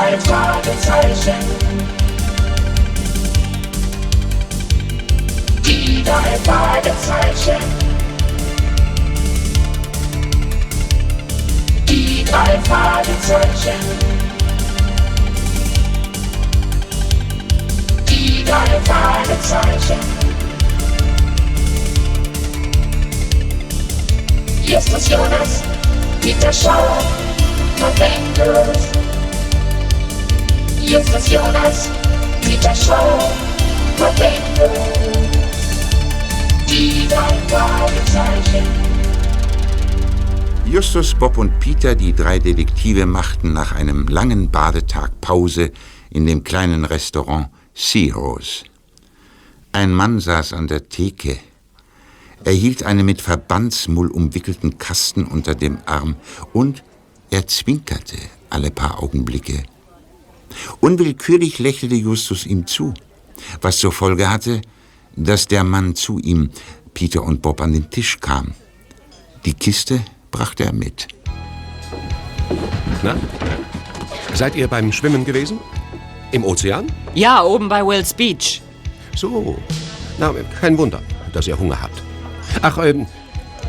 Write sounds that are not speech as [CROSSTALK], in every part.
drei Fragezeichen. Die drei Fragezeichen. Die drei Fragezeichen. Die drei Fragezeichen. Justus Jonas, Peter Schauer, November. Justus Jonas, Peter Schauer, November. Die drei Fragezeichen. Justus, Bob und Peter, die drei Detektive, machten nach einem langen Badetag Pause in dem kleinen Restaurant Searose. Ein Mann saß an der Theke. Er hielt einen mit Verbandsmull umwickelten Kasten unter dem Arm und er zwinkerte alle paar Augenblicke. Unwillkürlich lächelte Justus ihm zu, was zur Folge hatte, dass der Mann zu ihm, Peter und Bob, an den Tisch kam. Die Kiste brachte er mit. Na? Seid ihr beim Schwimmen gewesen? Im Ozean? Ja, oben bei Will's Beach. So. Na, kein Wunder, dass ihr Hunger habt. Ach, ähm,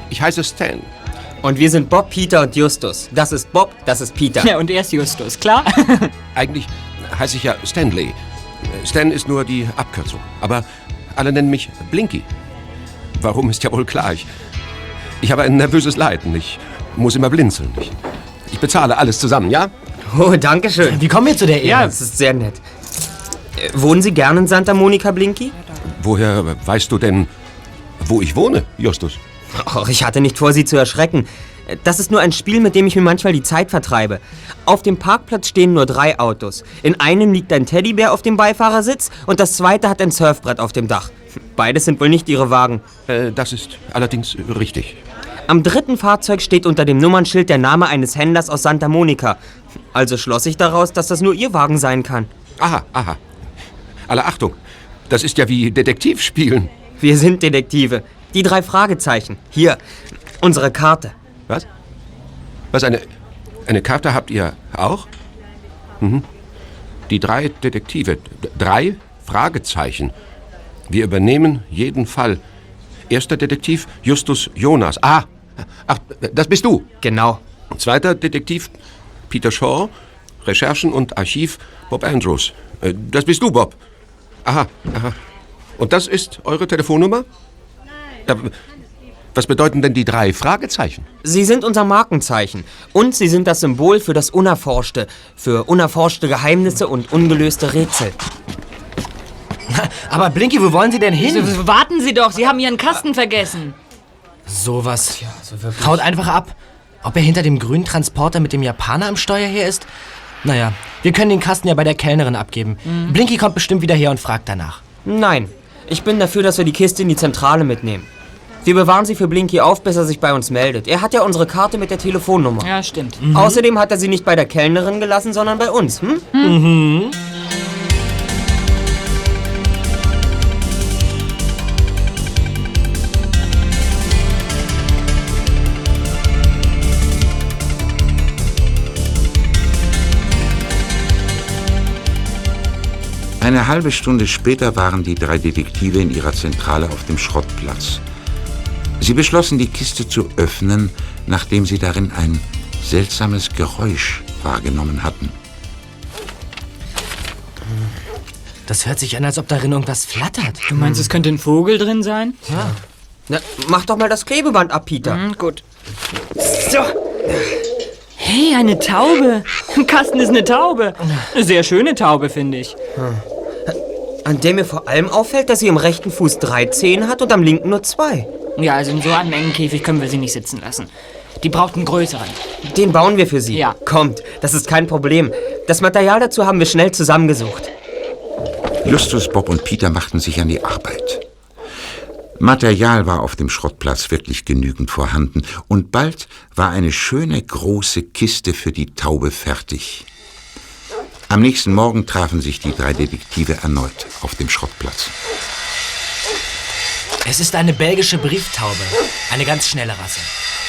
ich heiße Stan. Und wir sind Bob, Peter und Justus. Das ist Bob, das ist Peter. Ja, und er ist Justus, klar? [LAUGHS] Eigentlich heiße ich ja Stanley. Stan ist nur die Abkürzung. Aber alle nennen mich Blinky. Warum ist ja wohl klar. Ich, ich habe ein nervöses Leiden. Ich muss immer blinzeln. Ich, ich bezahle alles zusammen, ja? Oh, danke schön. Wie kommen wir zu der Ehre? Ja, das ist sehr nett. Äh, wohnen Sie gern in Santa Monica, Blinky? Woher weißt du denn, wo ich wohne, Justus? Och, ich hatte nicht vor, Sie zu erschrecken. Das ist nur ein Spiel, mit dem ich mir manchmal die Zeit vertreibe. Auf dem Parkplatz stehen nur drei Autos. In einem liegt ein Teddybär auf dem Beifahrersitz und das zweite hat ein Surfbrett auf dem Dach. Beides sind wohl nicht Ihre Wagen. Äh, das ist allerdings richtig. Am dritten Fahrzeug steht unter dem Nummernschild der Name eines Händlers aus Santa Monica. Also schloss ich daraus, dass das nur Ihr Wagen sein kann. Aha, aha. Alle Achtung, das ist ja wie Detektivspielen. Wir sind Detektive. Die drei Fragezeichen. Hier, unsere Karte. Was? Was, eine, eine Karte habt ihr auch? Mhm. Die drei Detektive. Drei Fragezeichen. Wir übernehmen jeden Fall. Erster Detektiv Justus Jonas. Ah, ach, das bist du. Genau. Zweiter Detektiv Peter Shaw. Recherchen und Archiv Bob Andrews. Äh, Das bist du, Bob. Aha, aha. Und das ist eure Telefonnummer? Nein. Was bedeuten denn die drei Fragezeichen? Sie sind unser Markenzeichen. Und Sie sind das Symbol für das Unerforschte. Für unerforschte Geheimnisse und ungelöste Rätsel. Aber Blinky, wo wollen Sie denn hin? So, warten Sie doch, Sie haben Ihren Kasten vergessen. Sowas. Haut einfach ab. Ob er hinter dem grünen Transporter mit dem Japaner am Steuer her ist? Naja, wir können den Kasten ja bei der Kellnerin abgeben. Blinky kommt bestimmt wieder her und fragt danach. Nein, ich bin dafür, dass wir die Kiste in die Zentrale mitnehmen. Wir bewahren sie für Blinky auf, bis er sich bei uns meldet. Er hat ja unsere Karte mit der Telefonnummer. Ja, stimmt. Außerdem hat er sie nicht bei der Kellnerin gelassen, sondern bei uns. Hm? Eine halbe Stunde später waren die drei Detektive in ihrer Zentrale auf dem Schrottplatz. Sie beschlossen, die Kiste zu öffnen, nachdem sie darin ein seltsames Geräusch wahrgenommen hatten. Das hört sich an, als ob darin irgendwas flattert. Du meinst, es könnte ein Vogel drin sein? Na, mach doch mal das Klebeband ab, Peter. Hm, gut. So. Hey, eine Taube. Ein Kasten ist eine Taube. Eine sehr schöne Taube, finde ich. An der mir vor allem auffällt, dass sie im rechten Fuß drei Zehen hat und am linken nur zwei. Ja, also in so einem engen Käfig können wir sie nicht sitzen lassen. Die braucht einen größeren. Den bauen wir für sie. Ja. Kommt, das ist kein Problem. Das Material dazu haben wir schnell zusammengesucht. Justus, Bob und Peter machten sich an die Arbeit. Material war auf dem Schrottplatz wirklich genügend vorhanden und bald war eine schöne große Kiste für die Taube fertig. Am nächsten Morgen trafen sich die drei Detektive erneut auf dem Schrottplatz. Es ist eine belgische Brieftaube. Eine ganz schnelle Rasse.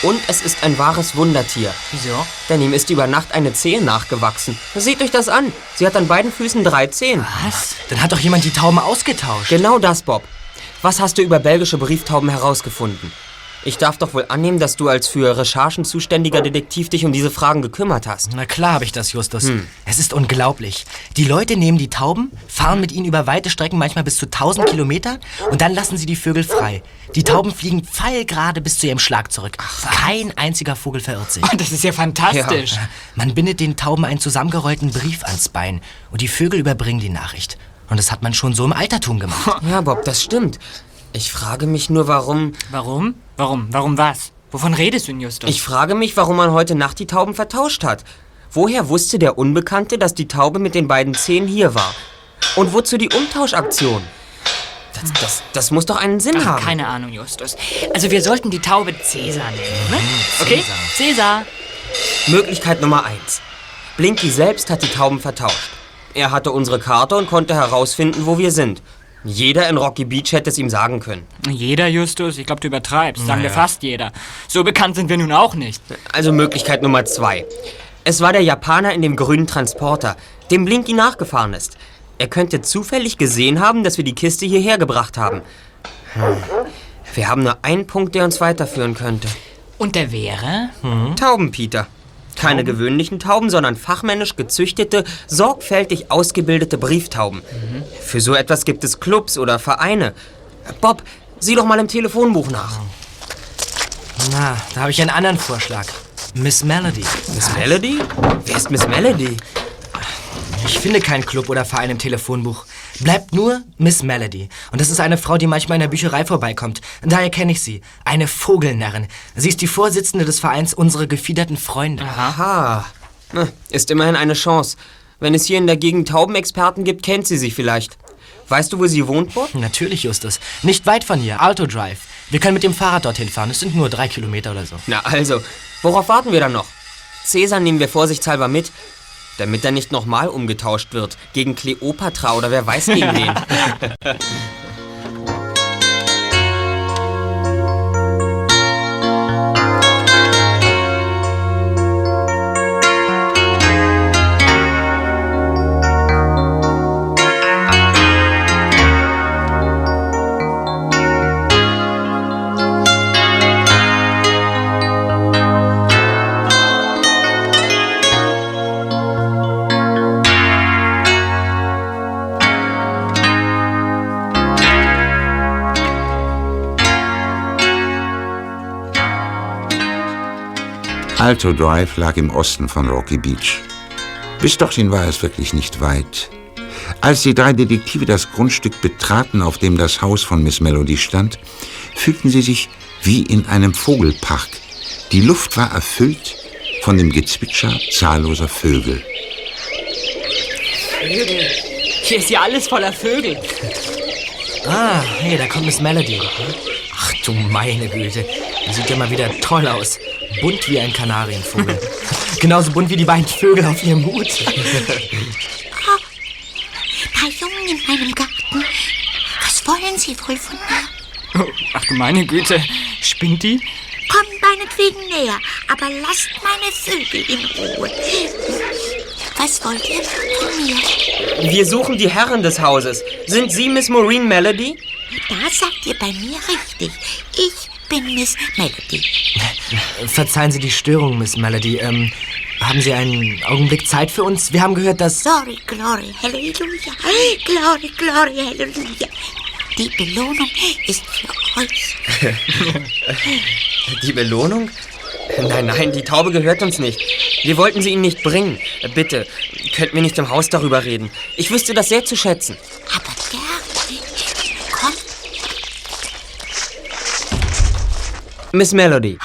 Und es ist ein wahres Wundertier. Wieso? Denn ihm ist über Nacht eine Zehe nachgewachsen. Seht euch das an. Sie hat an beiden Füßen drei Zehen. Was? Dann hat doch jemand die Tauben ausgetauscht. Genau das, Bob. Was hast du über belgische Brieftauben herausgefunden? Ich darf doch wohl annehmen, dass du als für Recherchen zuständiger Detektiv dich um diese Fragen gekümmert hast. Na klar habe ich das, Justus. Es ist unglaublich. Die Leute nehmen die Tauben, fahren mit ihnen über weite Strecken, manchmal bis zu 1000 Kilometer, und dann lassen sie die Vögel frei. Die Tauben fliegen pfeilgerade bis zu ihrem Schlag zurück. Kein einziger Vogel verirrt sich. [LAUGHS] Das ist ja fantastisch. Man bindet den Tauben einen zusammengerollten Brief ans Bein und die Vögel überbringen die Nachricht. Und das hat man schon so im Altertum gemacht. Ja, Bob, das stimmt. Ich frage mich nur, warum. Warum? Warum? Warum was? Wovon redest du, Justus? Ich frage mich, warum man heute Nacht die Tauben vertauscht hat. Woher wusste der Unbekannte, dass die Taube mit den beiden Zehen hier war? Und wozu die Umtauschaktion? Das, das, das muss doch einen Sinn Ach, haben. keine Ahnung, Justus. Also wir sollten die Taube Cäsar nennen, ne? Okay? Cäsar. Möglichkeit Nummer eins. Blinky selbst hat die Tauben vertauscht. Er hatte unsere Karte und konnte herausfinden, wo wir sind. Jeder in Rocky Beach hätte es ihm sagen können. Jeder, Justus? Ich glaube, du übertreibst. Sagen wir fast jeder. So bekannt sind wir nun auch nicht. Also Möglichkeit Nummer zwei. Es war der Japaner in dem grünen Transporter, dem Blinky nachgefahren ist. Er könnte zufällig gesehen haben, dass wir die Kiste hierher gebracht haben. Hm. Wir haben nur einen Punkt, der uns weiterführen könnte. Und der wäre? Tauben, Peter. Keine gewöhnlichen Tauben, sondern fachmännisch gezüchtete, sorgfältig ausgebildete Brieftauben. Für so etwas gibt es Clubs oder Vereine. Bob, sieh doch mal im Telefonbuch nach. Na, da habe ich einen anderen Vorschlag. Miss Melody. Miss Melody? Wer ist Miss Melody? Ich finde keinen Club oder Verein im Telefonbuch. Bleibt nur Miss Melody. Und das ist eine Frau, die manchmal in der Bücherei vorbeikommt. Daher kenne ich sie. Eine Vogelnarrin. Sie ist die Vorsitzende des Vereins Unsere gefiederten Freunde. Aha. Ist immerhin eine Chance. Wenn es hier in der Gegend Taubenexperten gibt, kennt sie sie vielleicht. Weißt du, wo sie wohnt, Bob? Natürlich, Justus. Nicht weit von hier. Alto Drive. Wir können mit dem Fahrrad dorthin fahren. Es sind nur drei Kilometer oder so. Na also, worauf warten wir dann noch? Cäsar nehmen wir vorsichtshalber mit, damit er nicht nochmal umgetauscht wird. Gegen Kleopatra oder wer weiß gegen [LAUGHS] wen. Alto Drive lag im Osten von Rocky Beach. Bis dorthin war es wirklich nicht weit. Als die drei Detektive das Grundstück betraten, auf dem das Haus von Miss Melody stand, fühlten sie sich wie in einem Vogelpark. Die Luft war erfüllt von dem Gezwitscher zahlloser Vögel. Vögel. Hier ist ja alles voller Vögel. Ah, hey, da kommt Miss Melody. Ach du meine Güte. Die sieht ja mal wieder toll aus. Bunt wie ein Kanarienvogel. Genauso bunt wie die beiden Vögel auf ihrem Hut. paar Jungen in meinem Garten. Was wollen Sie wohl von mir? Oh, ach du meine Güte. Spinnt die? Kommt meinetwegen näher, aber lasst meine Vögel in Ruhe. Was wollt ihr von mir? Wir suchen die Herren des Hauses. Sind Sie Miss Maureen Melody? Da seid ihr bei mir richtig. Ich bin Miss Melody. Verzeihen Sie die Störung, Miss Melody. Ähm, haben Sie einen Augenblick Zeit für uns? Wir haben gehört, dass... Glory, glory, Halleluja. Glory, glory, Halleluja. Die Belohnung ist für euch. Die Belohnung? Nein, nein, die Taube gehört uns nicht. Wir wollten sie Ihnen nicht bringen. Bitte, könnten wir nicht im Haus darüber reden. Ich wüsste das sehr zu schätzen. Aber gerne. Kommt, Miss Melody,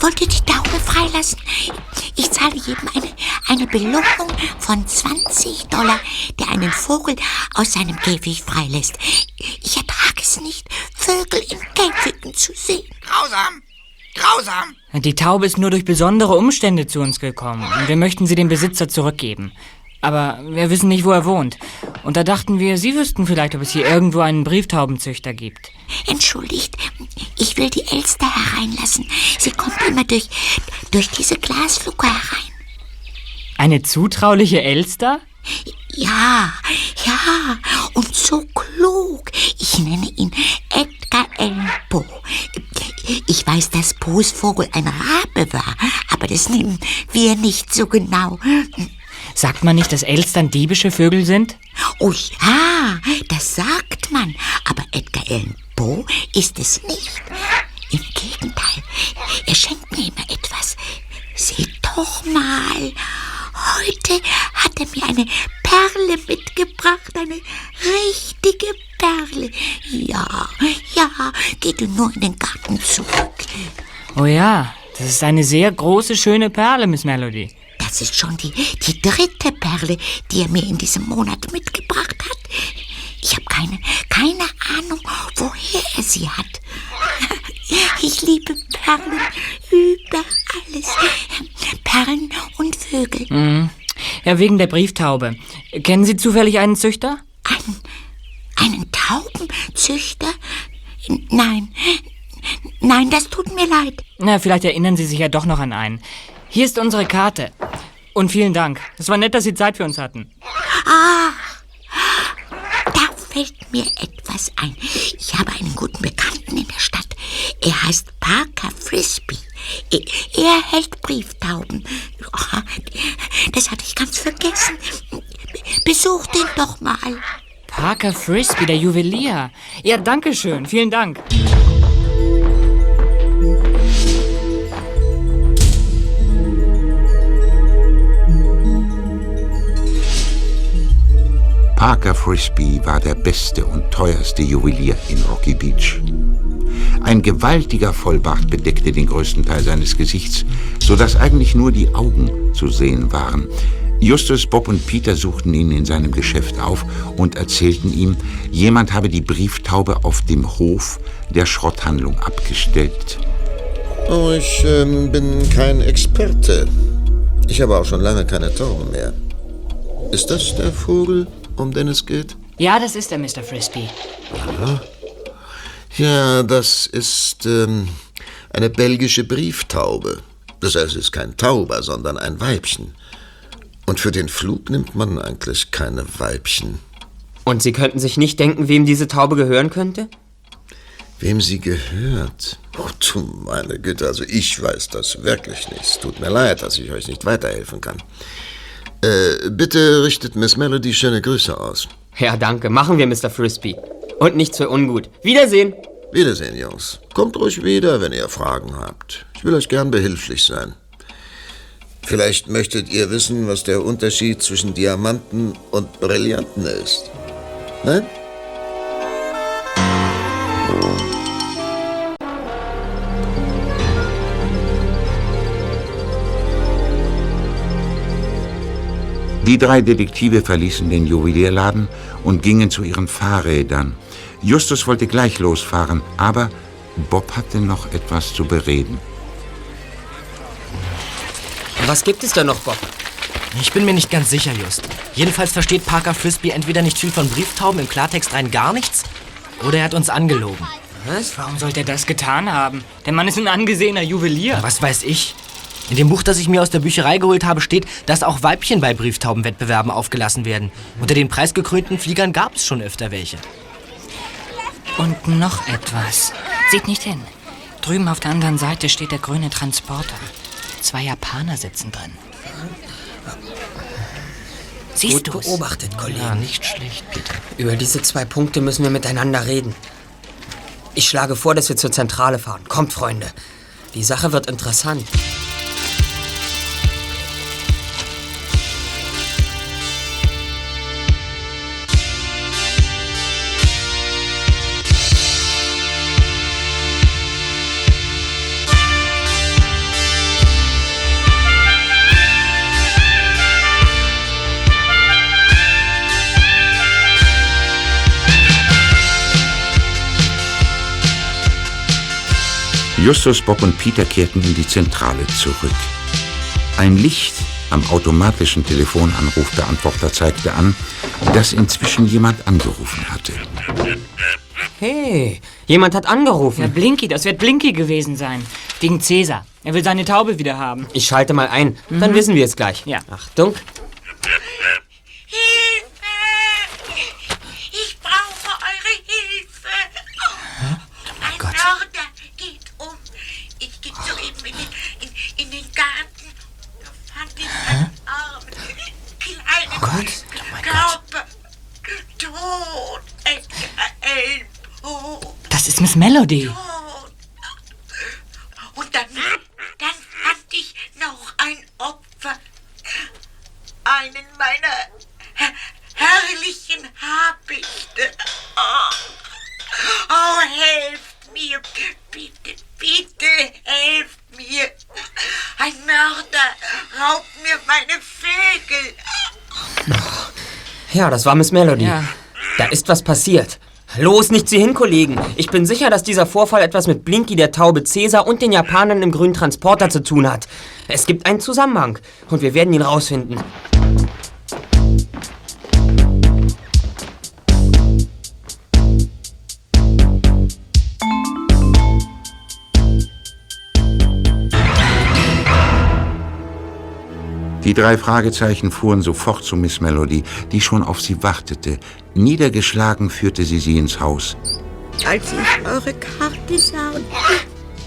wollt ihr die Taube freilassen? Ich zahle jedem eine, eine Belohnung von 20 Dollar, der einen Vogel aus seinem Käfig freilässt. Ich ertrage es nicht, Vögel in Käfigen zu sehen. Grausam! Grausam! Die Taube ist nur durch besondere Umstände zu uns gekommen und wir möchten sie dem Besitzer zurückgeben. Aber wir wissen nicht, wo er wohnt. Und da dachten wir, Sie wüssten vielleicht, ob es hier irgendwo einen Brieftaubenzüchter gibt. Entschuldigt, ich will die Elster hereinlassen. Sie kommt immer durch, durch diese Glasluke herein. Eine zutrauliche Elster? Ja, ja, und so klug. Ich nenne ihn Edgar Allan Poe. Ich weiß, dass Poes Vogel ein Rabe war, aber das nehmen wir nicht so genau. Sagt man nicht, dass Elstern diebische Vögel sind? Oh ja, das sagt man, aber Edgar Allan Poe ist es nicht. Im Gegenteil, er schenkt mir immer etwas. Seht doch mal. Heute hat er mir eine Perle mitgebracht, eine richtige Perle. Ja, ja, geh du nur in den Garten zurück. Oh ja, das ist eine sehr große, schöne Perle, Miss Melody. Das ist schon die, die dritte Perle, die er mir in diesem Monat mitgebracht hat. Ich habe keine, keine Ahnung, woher er sie hat. [LAUGHS] Ich liebe Perlen über alles. Perlen und Vögel. Mhm. Ja, wegen der Brieftaube. Kennen Sie zufällig einen Züchter? Einen, einen Taubenzüchter? Nein, nein, das tut mir leid. Na, vielleicht erinnern Sie sich ja doch noch an einen. Hier ist unsere Karte. Und vielen Dank. Es war nett, dass Sie Zeit für uns hatten. Ah, fällt mir etwas ein. Ich habe einen guten Bekannten in der Stadt. Er heißt Parker Frisbee. Er, hält Brieftauben. Das hatte ich ganz vergessen. Besucht ihn doch mal. Parker Frisbee, der Juwelier. Ja, danke schön. Vielen Dank. Parker Frisbee war der beste und teuerste Juwelier in Rocky Beach. Ein gewaltiger Vollbart bedeckte den größten Teil seines Gesichts, so dass eigentlich nur die Augen zu sehen waren. Justus, Bob und Peter suchten ihn in seinem Geschäft auf und erzählten ihm, jemand habe die Brieftaube auf dem Hof der Schrotthandlung abgestellt. Oh, ich ähm, bin kein Experte. Ich habe auch schon lange keine Tauben mehr. Ist das der Vogel, um den es geht? Ja, das ist er, Mr. Frisbee. Aha. Ja, das ist ähm, eine belgische Brieftaube. Das heißt, es ist kein Tauber, sondern ein Weibchen. Und für den Flug nimmt man eigentlich keine Weibchen. Und Sie könnten sich nicht denken, wem diese Taube gehören könnte? Wem sie gehört? Oh, du meine Güte, also ich weiß das wirklich nicht. Es tut mir leid, dass ich euch nicht weiterhelfen kann. Äh, bitte richtet Miss Melody schöne Grüße aus. Ja, danke. Machen wir, Mr. Frisbee. Und nichts für ungut. Wiedersehen. Wiedersehen, Jungs. Kommt ruhig wieder, wenn ihr Fragen habt. Ich will euch gern behilflich sein. Vielleicht möchtet ihr wissen, was der Unterschied zwischen Diamanten und Brillanten ist. Nein? Die drei Detektive verließen den Juwelierladen und gingen zu ihren Fahrrädern. Justus wollte gleich losfahren, aber Bob hatte noch etwas zu bereden. Was gibt es da noch, Bob? Ich bin mir nicht ganz sicher, Just. Jedenfalls versteht Parker Frisbee entweder nicht viel von Brieftauben, im Klartext rein gar nichts, oder er hat uns angelogen. Was? Warum sollte er das getan haben? Der Mann ist ein angesehener Juwelier. Was weiß ich? In dem Buch, das ich mir aus der Bücherei geholt habe, steht, dass auch Weibchen bei Brieftaubenwettbewerben aufgelassen werden. Unter den preisgekrönten Fliegern gab es schon öfter welche. Und noch etwas. Seht nicht hin. Drüben auf der anderen Seite steht der grüne Transporter. Zwei Japaner sitzen drin. Siehst Gut du's? beobachtet, Kollege. Ja, nicht schlecht, Peter. Über diese zwei Punkte müssen wir miteinander reden. Ich schlage vor, dass wir zur Zentrale fahren. Kommt, Freunde. Die Sache wird interessant. Justus, Bob und Peter kehrten in die Zentrale zurück. Ein Licht am automatischen Telefonanrufbeantworter zeigte an, dass inzwischen jemand angerufen hatte. Hey, jemand hat angerufen. Ja, Blinky, das wird Blinky gewesen sein. Wegen Cäsar. Er will seine Taube wieder haben. Ich schalte mal ein, dann wissen wir es gleich. Ja. Achtung. Hilfe! Ich brauche eure Hilfe! Ein Mörder geht um. Ich ging soeben in den, in, in den Garten. Da fand ich einen armen, kleinen Körper. Tot. Ein Ellbogen. Das ist Melody. Und dann, dann fand ich noch ein Opfer. Einen meiner her herrlichen Habichte. Oh. oh, helft mir. Bitte, bitte, helft mir. Ein Mörder raubt mir meine Vögel. Ja, das war Miss Melody. Ja. Da ist was passiert. Los, nicht Sie hin, Kollegen. Ich bin sicher, dass dieser Vorfall etwas mit Blinky, der Taube Cäsar und den Japanern im grünen Transporter zu tun hat. Es gibt einen Zusammenhang und wir werden ihn rausfinden. Die drei Fragezeichen fuhren sofort zu Miss Melody, die schon auf sie wartete. Niedergeschlagen führte sie sie ins Haus. Als ich eure Karte sah und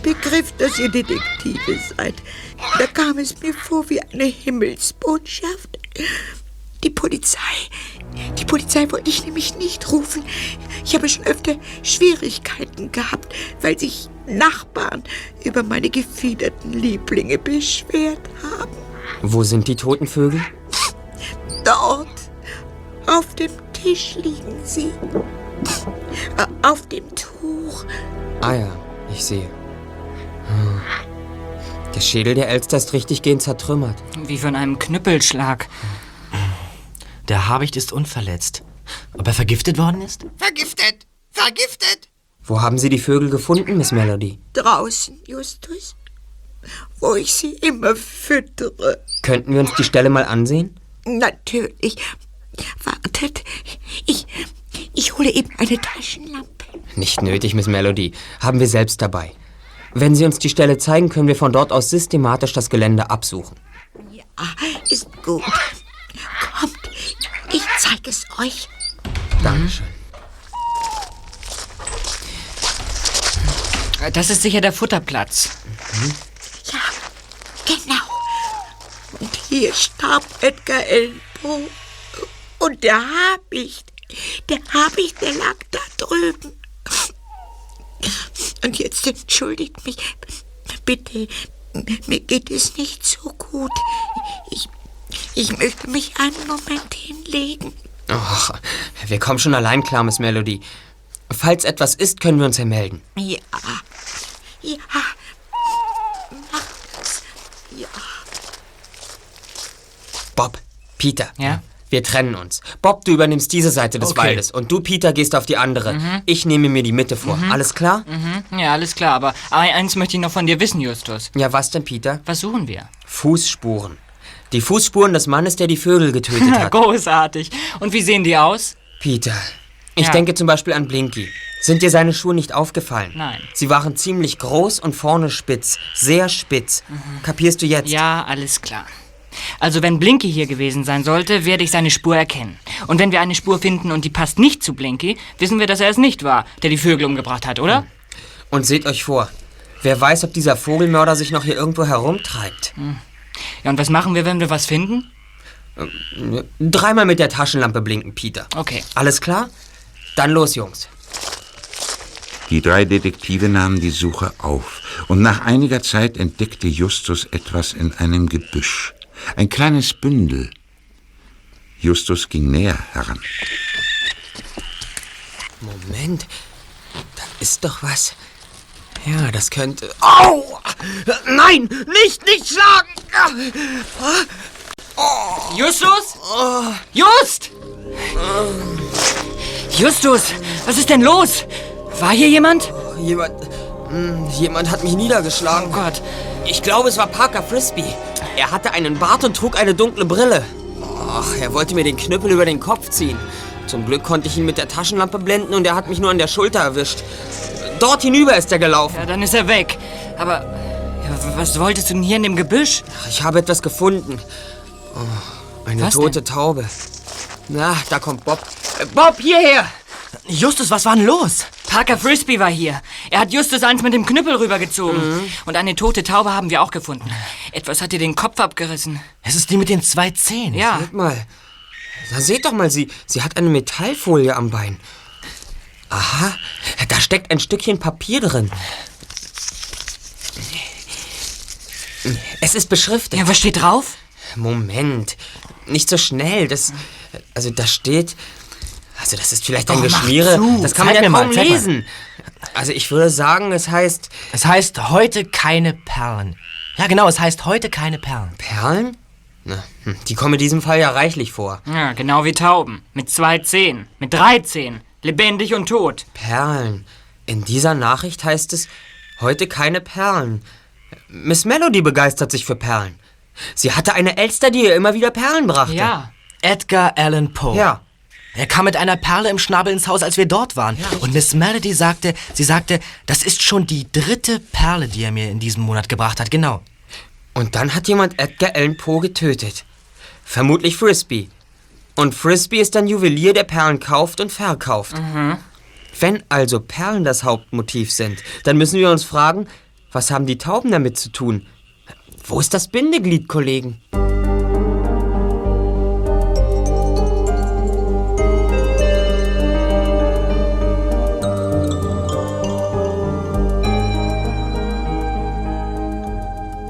begriff, dass ihr Detektive seid, da kam es mir vor wie eine Himmelsbotschaft. Die Polizei. Die Polizei wollte ich nämlich nicht rufen. Ich habe schon öfter Schwierigkeiten gehabt, weil sich Nachbarn über meine gefiederten Lieblinge beschwert haben. Wo sind die toten Vögel? Dort. Auf dem Tisch liegen sie. Äh, Auf dem Tuch. Ah ja, ich sehe. Hm. Der Schädel der Elster ist richtiggehend zertrümmert. Wie von einem Knüppelschlag. Der Habicht ist unverletzt. Ob er vergiftet worden ist? Vergiftet! Vergiftet! Wo haben Sie die Vögel gefunden, Miss Melody? Draußen, Justus. Wo ich sie immer füttere. Könnten wir uns die Stelle mal ansehen? Natürlich. Wartet. Ich, ich hole eben eine Taschenlampe. Nicht nötig, Miss Melody. Haben wir selbst dabei. Wenn Sie uns die Stelle zeigen, können wir von dort aus systematisch das Gelände absuchen. Ja, ist gut. Kommt, ich zeige es euch. Dankeschön. Das ist sicher der Futterplatz. Ja, genau. Und hier starb Edgar Elbow. Und der Habicht, der Habicht, der lag da drüben. Und jetzt entschuldigt mich. Bitte, mir geht es nicht so gut. Ich, ich möchte mich einen Moment hinlegen. Ach, wir kommen schon allein klar, Miss Melody. Falls etwas ist, können wir uns ja melden. Ja, ja, macht's. Ja. Bob, Peter. Ja? Wir trennen uns. Bob, du übernimmst diese Seite des Okay. Waldes und du, Peter, gehst auf die andere. Ich nehme mir die Mitte vor. Alles klar? Mhm. Ja, alles klar, aber eins möchte ich noch von dir wissen, Justus. Ja, was denn, Peter? Was suchen wir? Fußspuren. Die Fußspuren des Mannes, der die Vögel getötet [LAUGHS] hat. Großartig. Und wie sehen die aus? Peter, ich Ja. denke zum Beispiel an Blinky. Sind dir seine Schuhe nicht aufgefallen? Nein. Sie waren ziemlich groß und vorne spitz. Sehr spitz. Kapierst du jetzt? Ja, alles klar. Also wenn Blinky hier gewesen sein sollte, werde ich seine Spur erkennen. Und wenn wir eine Spur finden und die passt nicht zu Blinky, wissen wir, dass er es nicht war, der die Vögel umgebracht hat, oder? Und seht euch vor. Wer weiß, ob dieser Vogelmörder sich noch hier irgendwo herumtreibt. Ja, und was machen wir, wenn wir was finden? Dreimal mit der Taschenlampe blinken, Peter. Okay. Alles klar? Dann los, Jungs. Die drei Detektive nahmen die Suche auf, und nach einiger Zeit entdeckte Justus etwas in einem Gebüsch. Ein kleines Bündel. Justus ging näher heran. Moment. Da ist doch was. Ja, das könnte. Au! Nein! Nicht, nicht schlagen! Justus? Just! Justus, was ist denn los? War hier jemand? Jemand. hm, Jemand hat mich niedergeschlagen. Oh Gott. Ich glaube, es war Parker Frisbee. Er hatte einen Bart und trug eine dunkle Brille. Ach, er wollte mir den Knüppel über den Kopf ziehen. Zum Glück konnte ich ihn mit der Taschenlampe blenden und er hat mich nur an der Schulter erwischt. Dort hinüber ist er gelaufen. Ja, dann ist er weg. Aber was wolltest du denn hier in dem Gebüsch? Ich habe etwas gefunden. Oh, eine Was tote Taube. Na, da kommt Bob. Äh, Bob, hierher! Justus, was war denn los? Parker Frisbee war hier. Er hat Justus eins mit dem Knüppel rübergezogen. Und eine tote Taube haben wir auch gefunden. Etwas hat ihr den Kopf abgerissen. Es ist die mit den zwei Zähnen. Ja. Seht mal. Da seht doch mal, sie, sie hat eine Metallfolie am Bein. Aha, da steckt ein Stückchen Papier drin. Es ist beschriftet. Ja, was steht drauf? Moment, nicht so schnell. Das, also da steht, also das ist vielleicht ein Oh, Geschmiere. zu. Das kann Zeig man ja mir mal, kaum mal. lesen. Also ich würde sagen, es heißt Es heißt heute keine Perlen. Ja, genau, es heißt heute keine Perlen. Perlen. Na, hm, die kommen in diesem Fall ja reichlich vor. Ja, genau wie Tauben. Mit zwei Zehen. Mit drei Zehen. Lebendig und tot. Perlen. In dieser Nachricht heißt es, heute keine Perlen. Miss Melody begeistert sich für Perlen. Sie hatte eine Elster, die ihr immer wieder Perlen brachte. Ja. Edgar Allan Poe. Ja. Er kam mit einer Perle im Schnabel ins Haus, als wir dort waren. Und Miss Melody sagte, sie sagte, das ist schon die dritte Perle, die er mir in diesem Monat gebracht hat. Genau. Und dann hat jemand Edgar Allan Poe getötet. Vermutlich Frisbee. Und Frisbee ist ein Juwelier, der Perlen kauft und verkauft. Wenn also Perlen das Hauptmotiv sind, dann müssen wir uns fragen, was haben die Tauben damit zu tun? Wo ist das Bindeglied, Kollegen?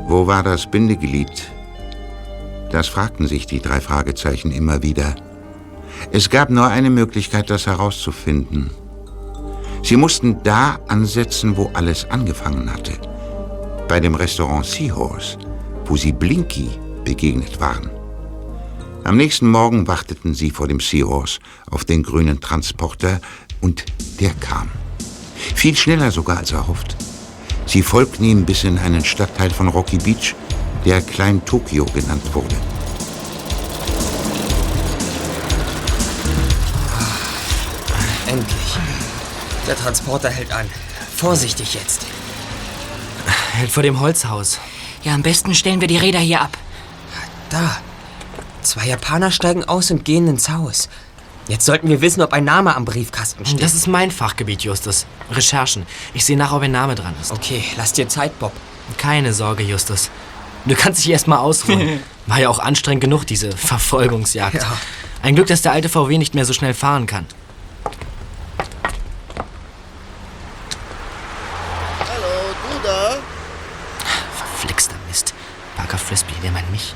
Wo war das Bindeglied? Das fragten sich die drei Fragezeichen immer wieder. Es gab nur eine Möglichkeit, das herauszufinden. Sie mussten da ansetzen, wo alles angefangen hatte. Bei dem Restaurant Seahorse, wo sie Blinky begegnet waren. Am nächsten Morgen warteten sie vor dem Seahorse auf den grünen Transporter und der kam. Viel schneller sogar als erhofft. Sie folgten ihm bis in einen Stadtteil von Rocky Beach, der Klein Tokio genannt wurde. Endlich. Der Transporter hält an. Vorsichtig jetzt. Hält vor dem Holzhaus. Ja, am besten stellen wir die Räder hier ab. Da. Zwei Japaner steigen aus und gehen ins Haus. Jetzt sollten wir wissen, ob ein Name am Briefkasten steht. Das ist mein Fachgebiet, Justus. Recherchen. Ich sehe nach, ob ein Name dran ist. Okay, lass dir Zeit, Bob. Keine Sorge, Justus. Du kannst dich erst mal ausruhen. [LAUGHS] War ja auch anstrengend genug, diese Verfolgungsjagd. Ja. Ein Glück, dass der alte VW nicht mehr so schnell fahren kann. Hallo, du da? Verflixter Mist. Parker Frisbee, der meint mich.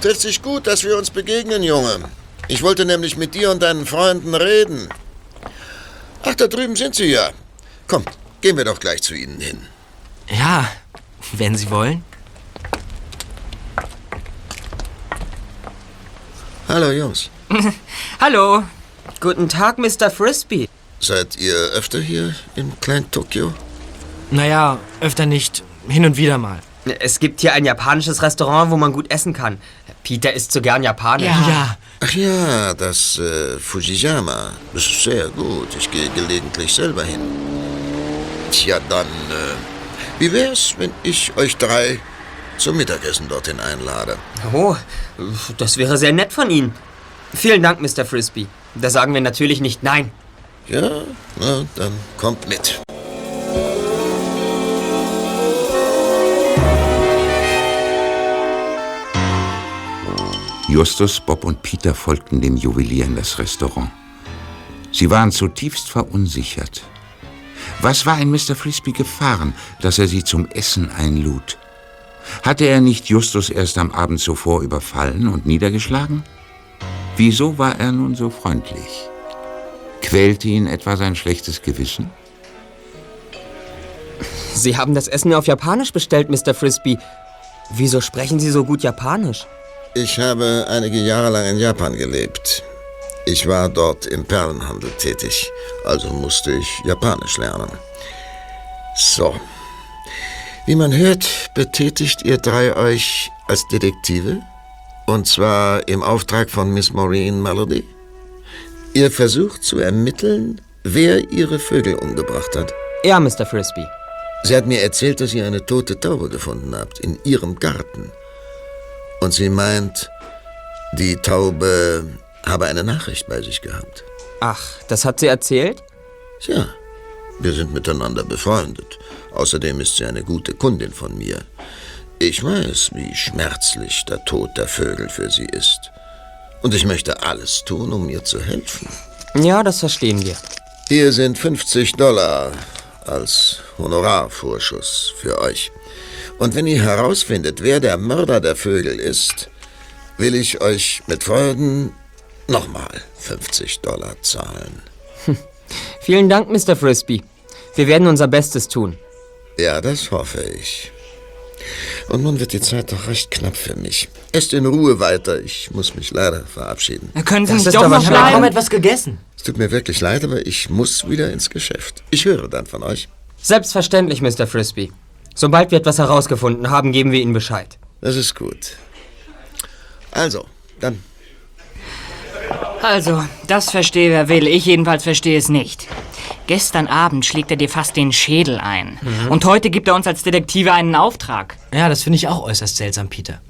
Trifft sich gut, dass wir uns begegnen, Junge. Ich wollte nämlich mit dir und deinen Freunden reden. Ach, da drüben sind sie ja. Komm, gehen wir doch gleich zu ihnen hin. Ja, wenn Sie wollen. Hallo, Jungs. [LAUGHS] Hallo. Guten Tag, Mr. Frisbee. Seid ihr öfter hier in Klein-Tokio? Naja, öfter nicht. Hin und wieder mal. Es gibt hier ein japanisches Restaurant, wo man gut essen kann. Peter isst so gern Japanisch. Ja. Ach ja, das äh, Fujiyama. Das ist sehr gut. Ich gehe gelegentlich selber hin. Tja, dann, äh, wie wär's, wenn ich euch drei zum Mittagessen dorthin einlade? Oh, das wäre sehr nett von Ihnen. Vielen Dank, Mr. Frisbee. Da sagen wir natürlich nicht nein. Ja, na, dann kommt mit. Justus, Bob und Peter folgten dem Juwelier in das Restaurant. Sie waren zutiefst verunsichert. Was war in Mr. Frisbee gefahren, dass er sie zum Essen einlud? Hatte er nicht Justus erst am Abend zuvor überfallen und niedergeschlagen? Wieso war er nun so freundlich? Quälte ihn etwa sein schlechtes Gewissen? Sie haben das Essen auf Japanisch bestellt, Mr. Frisbee. Wieso sprechen Sie so gut Japanisch? Ich habe einige Jahre lang in Japan gelebt. Ich war dort im Perlenhandel tätig, also musste ich Japanisch lernen. So. Wie man hört, betätigt ihr drei euch als Detektive? Und zwar im Auftrag von Miss Maureen Melody? Ihr versucht zu ermitteln, wer Ihre Vögel umgebracht hat. Ja, Mr. Frisbee. Sie hat mir erzählt, dass ihr eine tote Taube gefunden habt in ihrem Garten. Und sie meint, die Taube habe eine Nachricht bei sich gehabt. Ach, das hat sie erzählt? Tja, wir sind miteinander befreundet. Außerdem ist sie eine gute Kundin von mir. Ich weiß, wie schmerzlich der Tod der Vögel für sie ist. Und ich möchte alles tun, um ihr zu helfen. Ja, das verstehen wir. Hier sind 50 Dollar als Honorarvorschuss für euch. Und wenn ihr herausfindet, wer der Mörder der Vögel ist, will ich euch mit Freuden nochmal 50 Dollar zahlen. Vielen Dank, Mr. Frisbee. Wir werden unser Bestes tun. Ja, das hoffe ich. Und nun wird die Zeit doch recht knapp für mich. Esst in Ruhe weiter. Ich muss mich leider verabschieden. Können Sie Das nicht doch doch noch was, wir haben kaum bleiben? etwas gegessen. Es tut mir wirklich leid, aber ich muss wieder ins Geschäft. Ich höre dann von euch. Selbstverständlich, Mr. Frisbee. Sobald wir etwas herausgefunden haben, geben wir Ihnen Bescheid. Das ist gut. Also, dann. Also, das verstehe wer will. Ich jedenfalls verstehe es nicht. Gestern Abend schlägt er dir fast den Schädel ein. Und heute gibt er uns als Detektive einen Auftrag. Ja, das finde ich auch äußerst seltsam, Peter.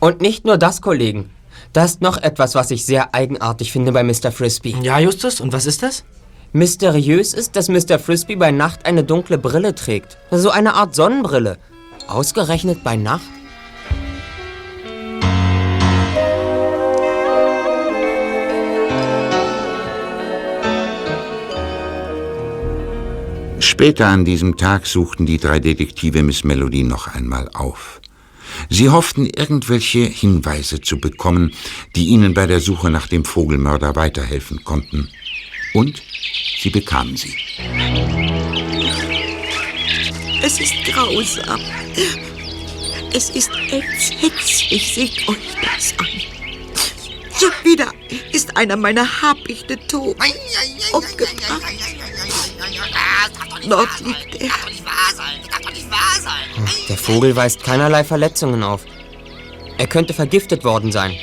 Und nicht nur das, Kollegen. Da ist noch etwas, was ich sehr eigenartig finde bei Mr. Frisbee. Ja, Justus, und was ist das? Mysteriös ist, dass Mr. Frisbee bei Nacht eine dunkle Brille trägt. So eine Art Sonnenbrille. Ausgerechnet bei Nacht? Später an diesem Tag suchten die drei Detektive Miss Melody noch einmal auf. Sie hofften, irgendwelche Hinweise zu bekommen, die ihnen bei der Suche nach dem Vogelmörder weiterhelfen konnten. Und sie bekamen sie. Es ist grausam. Es ist entsetzlich. Seht euch das an. Schon wieder ist einer meiner Habichte tot. Umgebracht. Dort liegt er. Der Vogel weist keinerlei Verletzungen auf. Er könnte vergiftet worden sein.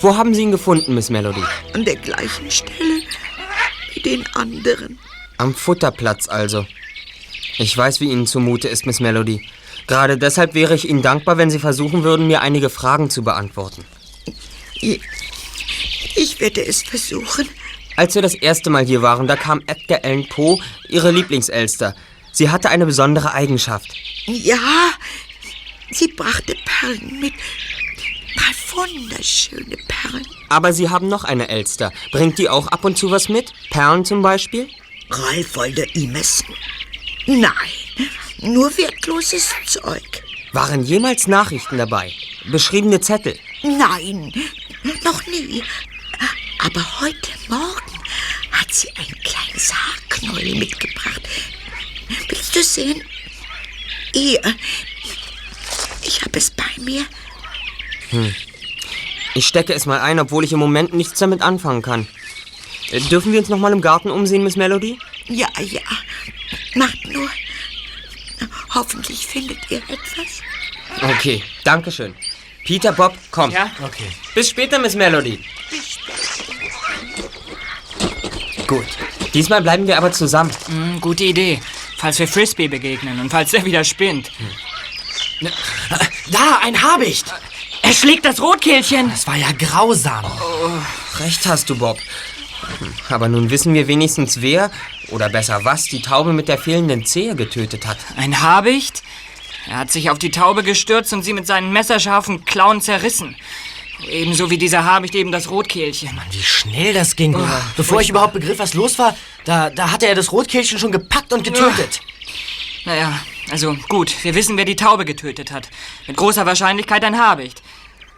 Wo haben Sie ihn gefunden, Miss Melody? An der gleichen Stelle wie den anderen. Am Futterplatz also. Ich weiß, wie Ihnen zumute ist, Miss Melody. Gerade deshalb wäre ich Ihnen dankbar, wenn Sie versuchen würden, mir einige Fragen zu beantworten. Ich, ich werde es versuchen. Als wir das erste Mal hier waren, da kam Edgar Allan Poe, Ihre Lieblingselster. Sie hatte eine besondere Eigenschaft. Ja, sie brachte Perlen mit. Drei wunderschöne Perlen. Aber Sie haben noch eine Elster. Bringt die auch ab und zu was mit? Perlen zum Beispiel? Ralph Walder Emerson. Nein, nur wertloses Zeug. Waren jemals Nachrichten dabei? Beschriebene Zettel? Nein, noch nie. Aber heute Morgen hat sie ein kleines Haarknäuel mitgebracht. Willst du sehen? Hier. Ich habe es bei mir. Ich stecke es mal ein, obwohl ich im Moment nichts damit anfangen kann. Äh, Dürfen wir uns noch mal im Garten umsehen, Miss Melody? Ja, ja. Macht nur. Hoffentlich findet ihr etwas. Okay, danke schön. Peter, Bob, komm. Ja? Okay. Bis später, Miss Melody. Gut. Diesmal bleiben wir aber zusammen. Hm, gute Idee. Falls wir Frisbee begegnen und falls er wieder spinnt. [LAUGHS] Da, ein Habicht! Er schlägt das Rotkehlchen. Das war ja grausam. Recht hast du, Bob. Aber nun wissen wir wenigstens, wer, oder besser was, die Taube mit der fehlenden Zehe getötet hat. Ein Habicht? Er hat sich auf die Taube gestürzt und sie mit seinen messerscharfen Klauen zerrissen. Ebenso wie dieser Habicht eben das Rotkehlchen. Wie schnell das ging. Bevor ich überhaupt begriff, was los war, da, da hatte er das Rotkehlchen schon gepackt und getötet. Naja, also gut, wir wissen, wer die Taube getötet hat. Mit großer Wahrscheinlichkeit ein Habicht.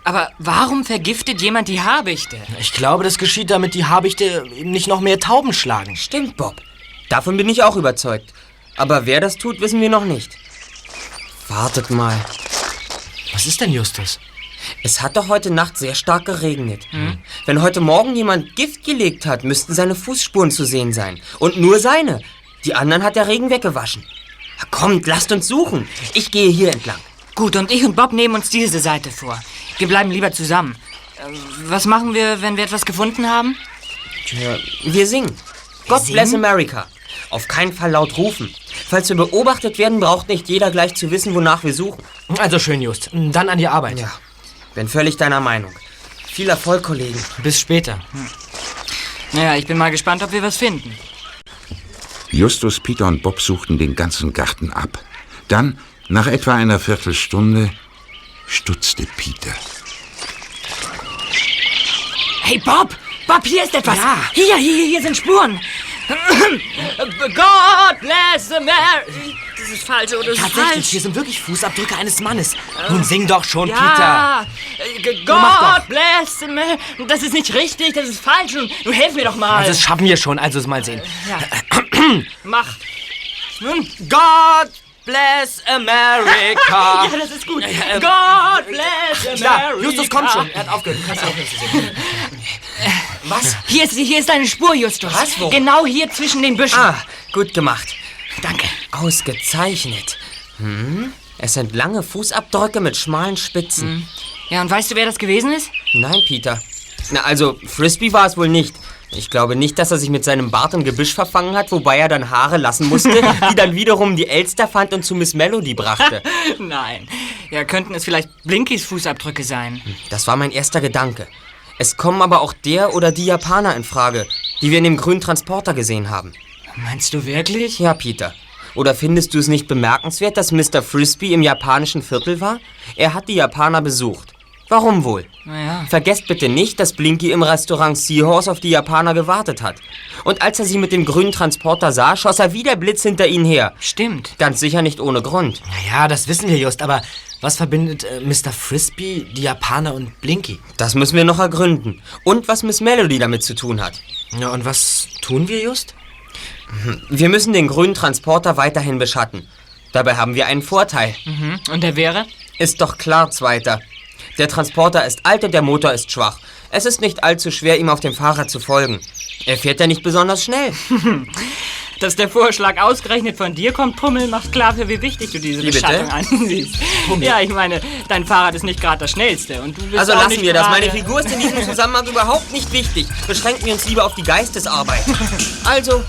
Aber warum vergiftet jemand die Habichte? Ich glaube, das geschieht, damit die Habichte eben nicht noch mehr Tauben schlagen. Stimmt, Bob. Davon bin ich auch überzeugt. Aber wer das tut, wissen wir noch nicht. Wartet mal. Was ist denn, Justus? Es hat doch heute Nacht sehr stark geregnet. Wenn heute Morgen jemand Gift gelegt hat, müssten seine Fußspuren zu sehen sein. Und nur seine. Die anderen hat der Regen weggewaschen. Kommt, lasst uns suchen. Ich gehe hier entlang. Gut, und ich und Bob nehmen uns diese Seite vor. Wir bleiben lieber zusammen. Äh, Was machen wir, wenn wir etwas gefunden haben? Tja, wir singen. God bless America. Auf keinen Fall laut rufen. Falls wir beobachtet werden, braucht nicht jeder gleich zu wissen, wonach wir suchen. Also schön, Just. Dann an die Arbeit. Ja, bin völlig deiner Meinung. Viel Erfolg, Kollegen. Bis später. Naja, ich bin mal gespannt, ob wir was finden. Justus, Peter und Bob suchten den ganzen Garten ab. Dann, nach etwa einer Viertelstunde, stutzte Peter. Hey, Bob! Bob, hier ist etwas! Hier, hier, hier sind Spuren! God bless America! Das ist falsch, oder? Das ist Tatsächlich, falsch. hier sind wirklich Fußabdrücke eines Mannes. Nun sing doch schon, Peter. Ja, äh, G- mach God bless America! Das ist nicht richtig, das ist falsch. Nun, nun helf mir doch mal. Also, das schaffen wir schon, also mal sehen. ja. [CLEARS THROAT] Mach. Nun. God bless America. [LAUGHS] Ja, das ist gut. God bless Ja, America! Justus kommt schon. Er hat aufgehört. Kannst du aufhören zu singen. Was? Hier ist, hier ist eine Spur, Justus. Was? Wo? Genau hier zwischen den Büschen. Ah, gut gemacht. Danke. Ausgezeichnet. Hm? Es sind lange Fußabdrücke mit schmalen Spitzen. Ja, und weißt du, wer das gewesen ist? Nein, Peter. Na, also, Frisbee war es wohl nicht. Ich glaube nicht, dass er sich mit seinem Bart im Gebüsch verfangen hat, wobei er dann Haare lassen musste, [LAUGHS] die dann wiederum die Elster fand und zu Miss Melody brachte. [LAUGHS] Nein. Ja, könnten es vielleicht Blinkys Fußabdrücke sein. Das war mein erster Gedanke. Es kommen aber auch der oder die Japaner in Frage, die wir in dem grünen Transporter gesehen haben. Meinst du wirklich? Ja, Peter. Oder findest du es nicht bemerkenswert, dass Mr. Frisbee im japanischen Viertel war? Er hat die Japaner besucht. Warum wohl? Naja. Vergesst bitte nicht, dass Blinky im Restaurant Seahorse auf die Japaner gewartet hat. Und als er sie mit dem grünen Transporter sah, schoss er wie der Blitz hinter ihnen her. Stimmt. Ganz sicher nicht ohne Grund. Naja, das wissen wir just, aber was verbindet äh, Mr. Frisbee, die Japaner und Blinky? Das müssen wir noch ergründen. Und was Miss Melody damit zu tun hat. Ja, und was tun wir just? Wir müssen den grünen Transporter weiterhin beschatten. Dabei haben wir einen Vorteil. Mhm. Und der wäre? Ist doch klar, Zweiter. Der Transporter ist alt und der Motor ist schwach. Es ist nicht allzu schwer, ihm auf dem Fahrrad zu folgen. Er fährt ja nicht besonders schnell. [LAUGHS] Dass der Vorschlag ausgerechnet von dir kommt, Pummel, macht klar, für wie wichtig du diese Wie bitte? Ansiehst. Ja, ich meine, dein Fahrrad ist nicht gerade das schnellste und du bist Also auch lassen nicht wir das. gerade- Meine Figur ist in diesem Zusammenhang überhaupt nicht wichtig. Beschränken wir uns lieber auf die Geistesarbeit. [LAUGHS] Also,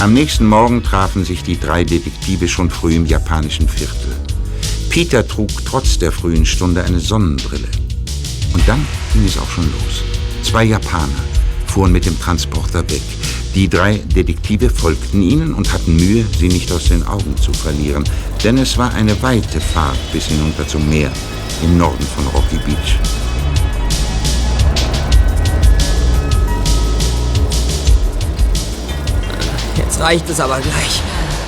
Am nächsten Morgen trafen sich die drei Detektive schon früh im japanischen Viertel. Peter trug trotz der frühen Stunde eine Sonnenbrille. Und dann ging es auch schon los. Zwei Japaner fuhren mit dem Transporter weg. Die drei Detektive folgten ihnen und hatten Mühe, sie nicht aus den Augen zu verlieren, denn es war eine weite Fahrt bis hinunter zum Meer im Norden von Rocky Beach. Jetzt reicht es aber gleich.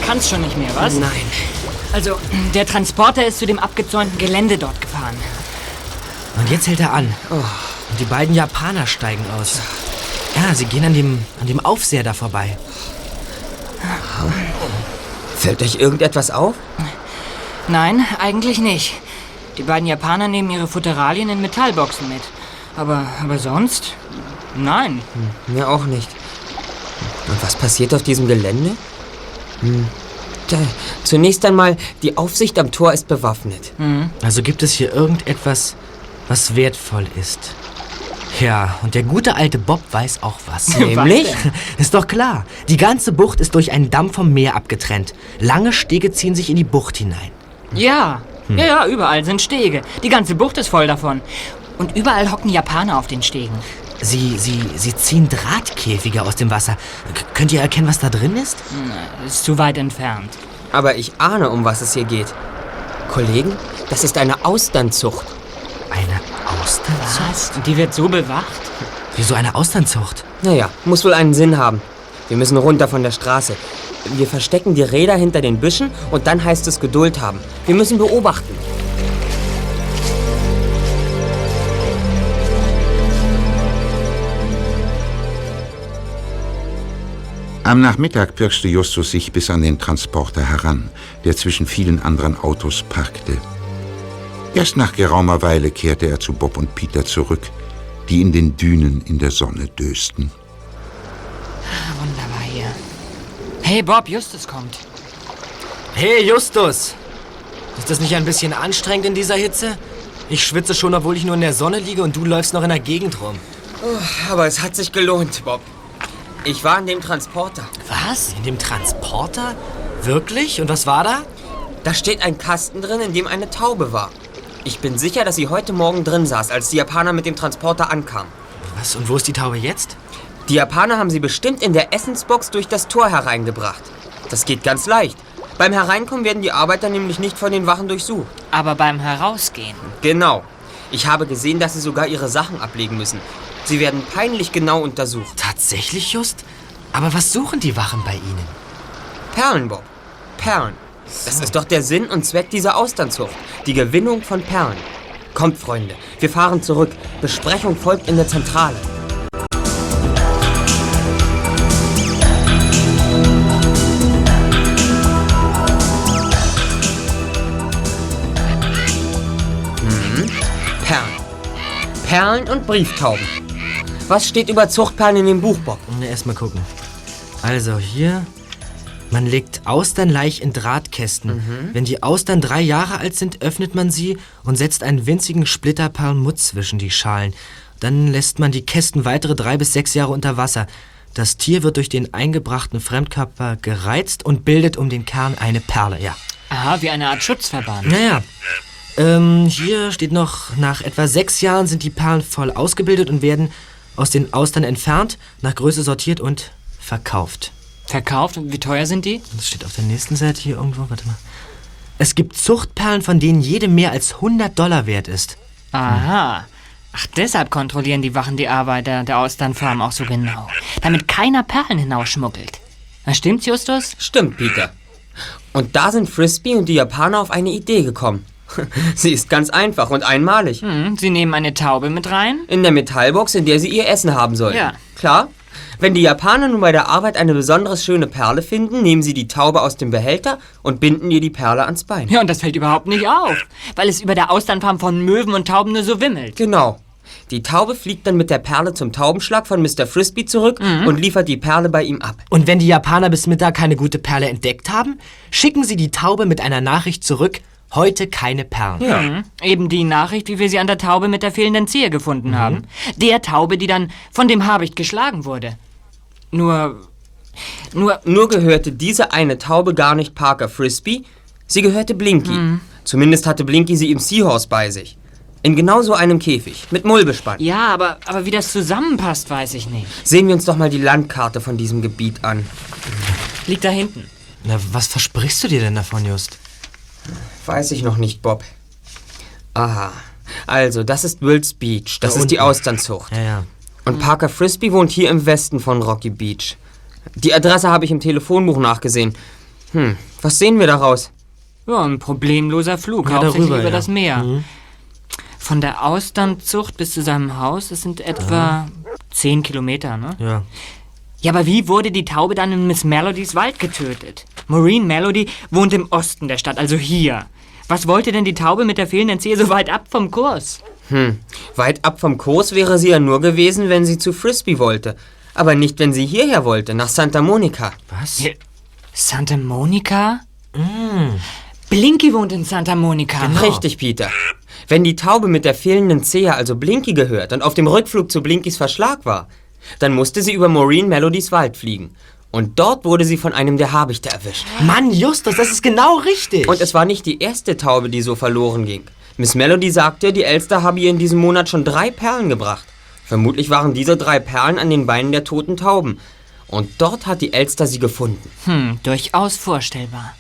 Kannst schon nicht mehr, was? Nein. Also, der Transporter ist zu dem abgezäunten Gelände dort gefahren. Und jetzt hält er an. Und die beiden Japaner steigen aus. Ja, sie gehen an dem, an dem Aufseher da vorbei. Fällt euch irgendetwas auf? Nein, eigentlich nicht. Die beiden Japaner nehmen ihre Futteralien in Metallboxen mit. Aber, aber sonst? Nein. Mir auch nicht. Und was passiert auf diesem Gelände? Hm. Da, zunächst einmal, die Aufsicht am Tor ist bewaffnet. Also gibt es hier irgendetwas, was wertvoll ist. Ja, und der gute alte Bob weiß auch was. [LAUGHS] Nämlich? [LAUGHS] ist doch klar. Die ganze Bucht ist durch einen Damm vom Meer abgetrennt. Lange Stege ziehen sich in die Bucht hinein. Ja. Ja, ja, überall sind Stege. Die ganze Bucht ist voll davon. Und überall hocken Japaner auf den Stegen. Sie, sie, sie ziehen Drahtkäfige aus dem Wasser. K könnt ihr erkennen, was da drin ist? Ist zu weit entfernt. Aber ich ahne, um was es hier geht. Kollegen, das ist eine Austernzucht. Eine Austernzucht? Was? Und die wird so bewacht? Wieso eine Austernzucht? Naja, muss wohl einen Sinn haben. Wir müssen runter von der Straße. Wir verstecken die Räder hinter den Büschen und dann heißt es Geduld haben. Wir müssen beobachten. Am Nachmittag pirschte Justus sich bis an den Transporter heran, der zwischen vielen anderen Autos parkte. Erst nach geraumer Weile kehrte er zu Bob und Peter zurück, die in den Dünen in der Sonne dösten. Ah, wunderbar hier. Hey Bob, Justus kommt. Hey, Justus! Ist das nicht ein bisschen anstrengend in dieser Hitze? Ich schwitze schon, obwohl ich nur in der Sonne liege und du läufst noch in der Gegend rum. Oh, aber es hat sich gelohnt, Bob. Ich war in dem Transporter. Was? In dem Transporter? Wirklich? Und was war da? Da steht ein Kasten drin, in dem eine Taube war. Ich bin sicher, dass sie heute Morgen drin saß, als die Japaner mit dem Transporter ankamen. Was? Und wo ist die Taube jetzt? Die Japaner haben sie bestimmt in der Essensbox durch das Tor hereingebracht. Das geht ganz leicht. Beim Hereinkommen werden die Arbeiter nämlich nicht von den Wachen durchsucht. Aber beim Herausgehen. Genau. Ich habe gesehen, dass sie sogar ihre Sachen ablegen müssen. Sie werden peinlich genau untersucht. Tatsächlich, Just? Aber was suchen die Wachen bei Ihnen? Perlen, Bob. Perlen. Das ist doch der Sinn und Zweck dieser Austernzucht. Die Gewinnung von Perlen. Kommt, Freunde, wir fahren zurück. Besprechung folgt in der Zentrale. Hm, Perlen. Perlen und Brieftauben. Was steht über Zuchtperlen in dem Buch, Bob? Na, Erstmal gucken. Also hier. Man legt Austernlaich in Drahtkästen. Wenn die Austern drei Jahre alt sind, öffnet man sie und setzt einen winzigen Splitterperl Mutz zwischen die Schalen. Dann lässt man die Kästen weitere drei bis sechs Jahre unter Wasser. Das Tier wird durch den eingebrachten Fremdkörper gereizt und bildet um den Kern eine Perle, ja. Aha, wie eine Art Schutzverband. Naja. Ähm, hier steht noch, nach etwa sechs Jahren sind die Perlen voll ausgebildet und werden aus den Austern entfernt, nach Größe sortiert und verkauft. Verkauft und wie teuer sind die? Das steht auf der nächsten Seite hier irgendwo. Warte mal. Es gibt Zuchtperlen, von denen jede mehr als 100 Dollar wert ist. Aha. Ach, deshalb kontrollieren die Wachen die Arbeiter der Austernfarm auch so genau. Damit keiner Perlen hinausschmuggelt. Na, stimmt's, Justus? Stimmt, Peter. Und da sind Frisbee und die Japaner auf eine Idee gekommen. [LAUGHS] Sie ist ganz einfach und einmalig. Hm, sie nehmen eine Taube mit rein. In der Metallbox, in der sie ihr Essen haben sollen. Ja. Klar? Wenn die Japaner nun bei der Arbeit eine besonders schöne Perle finden, nehmen sie die Taube aus dem Behälter und binden ihr die Perle ans Bein. Ja, und das fällt überhaupt nicht auf, weil es über der Austernfarm von Möwen und Tauben nur so wimmelt. Genau. Die Taube fliegt dann mit der Perle zum Taubenschlag von Mr. Frisbee zurück und liefert die Perle bei ihm ab. Und wenn die Japaner bis Mittag keine gute Perle entdeckt haben, schicken sie die Taube mit einer Nachricht zurück, heute keine Perlen. Mhm. Eben die Nachricht, wie wir sie an der Taube mit der fehlenden Zehe gefunden haben. Der Taube, die dann von dem Habicht geschlagen wurde. Nur. Nur. Nur gehörte diese eine Taube gar nicht Parker Frisbee, sie gehörte Blinky. Zumindest hatte Blinky sie im Seahorse bei sich. In genau so einem Käfig, mit Mullbespann. Ja, aber, aber wie das zusammenpasst, weiß ich nicht. Sehen wir uns doch mal die Landkarte von diesem Gebiet an. Liegt da hinten. Na, was versprichst du dir denn davon, Just? Weiß ich noch nicht, Bob. Aha. Also, das ist Wills Beach. Das Da ist die. Austernzucht. Ja, ja. Und Parker Frisbee wohnt hier im Westen von Rocky Beach. Die Adresse habe ich im Telefonbuch nachgesehen. Hm, was sehen wir daraus? Ja, ein problemloser Flug, Ja, hauptsächlich darüber, über ja. das Meer. Von der Austernzucht bis zu seinem Haus, das sind etwa 10 Kilometer, ne? Ja. Ja, aber wie wurde die Taube dann in Miss Melodys Wald getötet? Maureen Melody wohnt im Osten der Stadt, also hier. Was wollte denn die Taube mit der fehlenden Zehe so weit ab vom Kurs? Hm, weit ab vom Kurs wäre sie ja nur gewesen, wenn sie zu Frisbee wollte. Aber nicht, wenn sie hierher wollte, nach Santa Monica. Was? Santa Monica? Blinky wohnt in Santa Monica. Richtig, Peter. Wenn die Taube mit der fehlenden Zehe also Blinky gehört und auf dem Rückflug zu Blinkys Verschlag war, dann musste sie über Maureen Melodys Wald fliegen. Und dort wurde sie von einem der Habichte erwischt. Mann, Justus, das ist genau richtig. Und es war nicht die erste Taube, die so verloren ging. Miss Melody sagte, die Elster habe ihr in diesem Monat schon drei Perlen gebracht. Vermutlich waren diese drei Perlen an den Beinen der toten Tauben. Und dort hat die Elster sie gefunden. Hm, durchaus vorstellbar.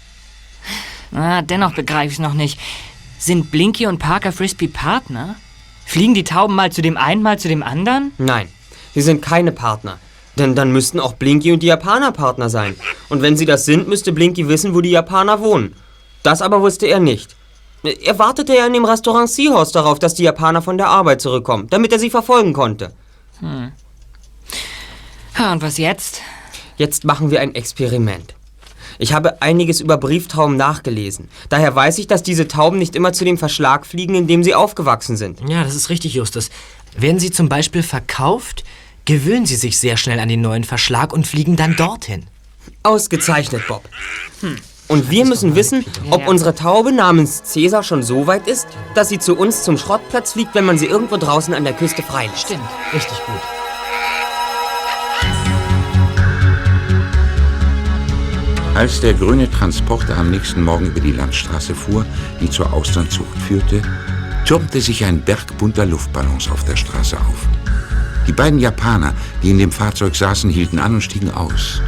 Ah, dennoch begreife ich noch nicht. Sind Blinky und Parker Frisbee Partner? Fliegen die Tauben mal zu dem einen, mal zu dem anderen? Nein, sie sind keine Partner. Denn dann müssten auch Blinky und die Japaner Partner sein. Und wenn sie das sind, müsste Blinky wissen, wo die Japaner wohnen. Das aber wusste er nicht. Er wartete ja in dem Restaurant Seahorse darauf, dass die Japaner von der Arbeit zurückkommen, damit er sie verfolgen konnte. Ha, und was jetzt? Jetzt machen wir ein Experiment. Ich habe einiges über Brieftauben nachgelesen. Daher weiß ich, dass diese Tauben nicht immer zu dem Verschlag fliegen, in dem sie aufgewachsen sind. Ja, das ist richtig, Justus. Werden sie zum Beispiel verkauft, gewöhnen sie sich sehr schnell an den neuen Verschlag und fliegen dann dorthin. Ausgezeichnet, Bob. Und wir müssen wissen, ob unsere Taube namens Cäsar schon so weit ist, dass sie zu uns zum Schrottplatz fliegt, wenn man sie irgendwo draußen an der Küste freilässt. Stimmt, richtig gut. Als der grüne Transporter am nächsten Morgen über die Landstraße fuhr, die zur Austernzucht führte, türmte sich ein Berg bunter Luftballons auf der Straße auf. Die beiden Japaner, die in dem Fahrzeug saßen, hielten an und stiegen aus.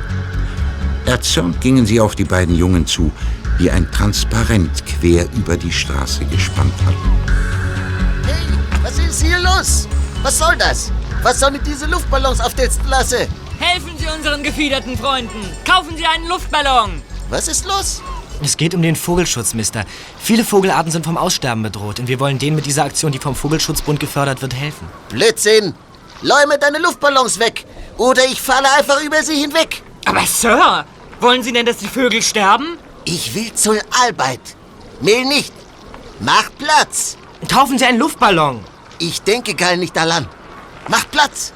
Erzürnt gingen sie auf die beiden Jungen zu, die ein Transparent quer über die Straße gespannt hatten. Hey, was ist hier los? Was soll das? Was soll mit diesen Luftballons auf der Straße? Helfen Sie unseren gefiederten Freunden. Kaufen Sie einen Luftballon. Was ist los? Es geht um den Vogelschutz, Mister. Viele Vogelarten sind vom Aussterben bedroht und wir wollen denen mit dieser Aktion, die vom Vogelschutzbund gefördert wird, helfen. Blödsinn! Läume deine Luftballons weg! Oder ich falle einfach über sie hinweg! Aber Sir, wollen Sie denn, dass die Vögel sterben? Ich will zur Arbeit. Mehl nicht. Mach Platz. Kaufen Sie einen Luftballon. Ich denke gar nicht daran. Mach Platz.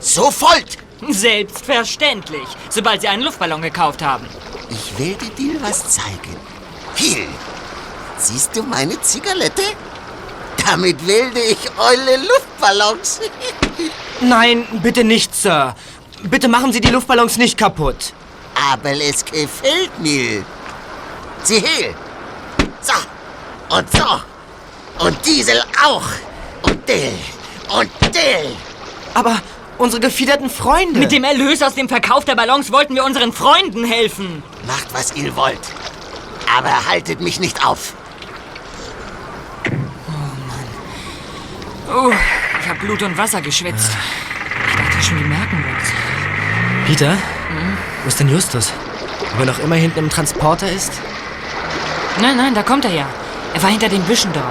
Sofort. Selbstverständlich, sobald Sie einen Luftballon gekauft haben. Ich werde dir was zeigen. Hier. Siehst du meine Zigarette? Damit wilde ich eure Luftballons. [LAUGHS] Nein, bitte nicht, Sir. Bitte machen Sie die Luftballons nicht kaputt. Aber es gefällt mir. Sieh her. So. Und so. Und Diesel auch. Und Dill. Und Dill. Aber unsere gefiederten Freunde. Mit dem Erlös aus dem Verkauf der Ballons wollten wir unseren Freunden helfen. Macht, was ihr wollt. Aber haltet mich nicht auf. Oh, ich habe Blut und Wasser geschwitzt. Ich dachte schon, die merken was. Peter? Wo ist denn Justus? Ob er noch immer hinten im Transporter ist? Nein, nein, da kommt er ja. Er war hinter den Büschen dort.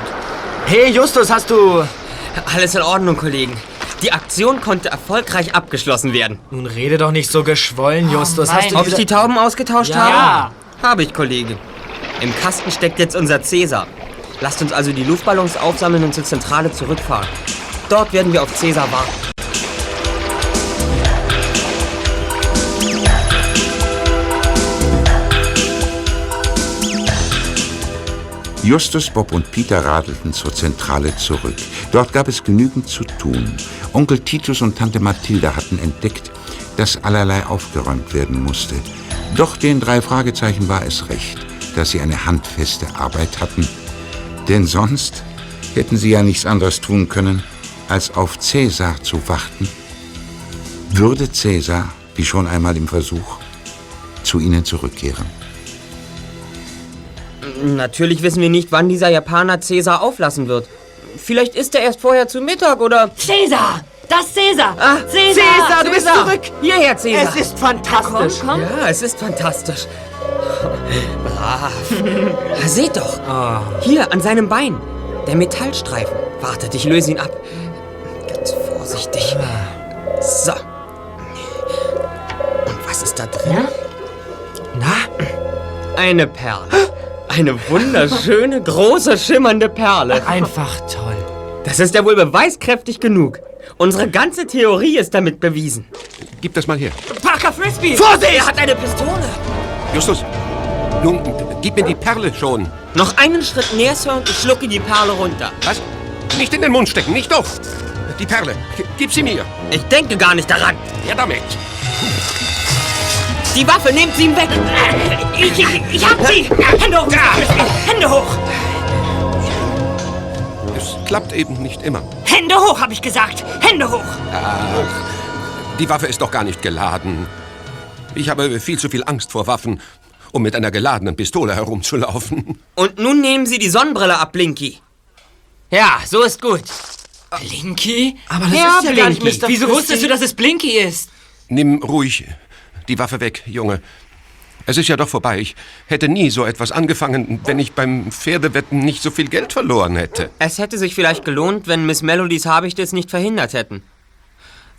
Hey, Justus, hast du... Alles in Ordnung, Kollegen. Die Aktion konnte erfolgreich abgeschlossen werden. Nun rede doch nicht so geschwollen, Justus. nein. hast du Ob ich die Tauben ausgetauscht habe? Ja. Habe ich, Kollege. Im Kasten steckt jetzt unser Cäsar. Lasst uns also die Luftballons aufsammeln und zur Zentrale zurückfahren. Dort werden wir auf Cäsar warten. Justus, Bob und Peter radelten zur Zentrale zurück. Dort gab es genügend zu tun. Onkel Titus und Tante Mathilda hatten entdeckt, dass allerlei aufgeräumt werden musste. Doch den drei Fragezeichen war es recht, dass sie eine handfeste Arbeit hatten. Denn sonst hätten sie ja nichts anderes tun können, als auf Cäsar zu warten. Würde Cäsar, wie schon einmal im Versuch, zu ihnen zurückkehren? Natürlich wissen wir nicht, wann dieser Japaner Cäsar auflassen wird. Vielleicht ist er erst vorher zu Mittag oder... Cäsar! Das Cäsar! Ah, Cäsar! Cäsar, du bist zurück! Hierher, Cäsar! Es ist fantastisch. Komm, komm. Ja, es ist fantastisch. Brav. Seht doch. Hier, an seinem Bein. Der Metallstreifen. Wartet, ich löse ihn ab. Ganz vorsichtig. So. Und was ist da drin? Na, Eine Perle. Eine wunderschöne, große, schimmernde Perle. einfach toll. Das ist ja wohl beweiskräftig genug. Unsere ganze Theorie ist damit bewiesen. Gib das mal her. Parker Frisbee! Vorsicht! Er hat eine Pistole. Justus, nun, gib mir die Perle schon. Noch einen Schritt näher, Sir, und ich schlucke die Perle runter. Was? Nicht in den Mund stecken, nicht doch. Die Perle, gib sie mir. Ich denke gar nicht daran. Ja, damit. Die Waffe, nehmt sie ihm weg. Ich, ich, ich hab sie! Hände hoch! Hände hoch! Klappt eben nicht immer. Hände hoch, hab ich gesagt! Hände hoch! Die Waffe ist doch gar nicht geladen. Ich habe viel zu viel Angst vor Waffen, um mit einer geladenen Pistole herumzulaufen. Und nun nehmen Sie die Sonnenbrille ab, Blinky. Ja, so ist gut. Blinky? Aber das Ja, ist ja gar nicht Blinky. Mr. Wieso wusstest du, dass es Blinky ist? Nimm ruhig die Waffe weg, Junge. Es ist ja doch vorbei. Ich hätte nie so etwas angefangen, wenn ich beim Pferdewetten nicht so viel Geld verloren hätte. Es hätte sich vielleicht gelohnt, wenn Miss Melodies Habichte es nicht verhindert hätten.